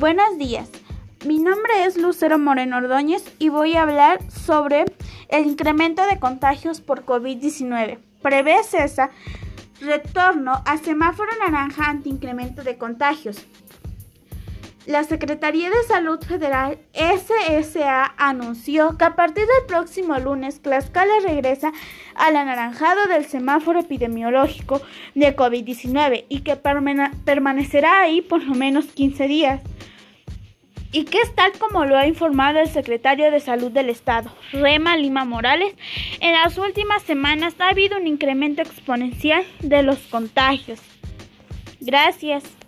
Buenos días. Mi nombre es Lucero Moreno Ordóñez y voy a hablar sobre el incremento de contagios por COVID-19. Prevé CESA retorno a semáforo naranja ante incremento de contagios. La Secretaría de Salud Federal SSA anunció que a partir del próximo lunes Tlaxcala regresa al anaranjado del semáforo epidemiológico de COVID-19 y que permanecerá ahí por lo menos 15 días y que es tal como lo ha informado el secretario de Salud del Estado, Rema Lima Morales, en las últimas semanas ha habido un incremento exponencial de los contagios. Gracias.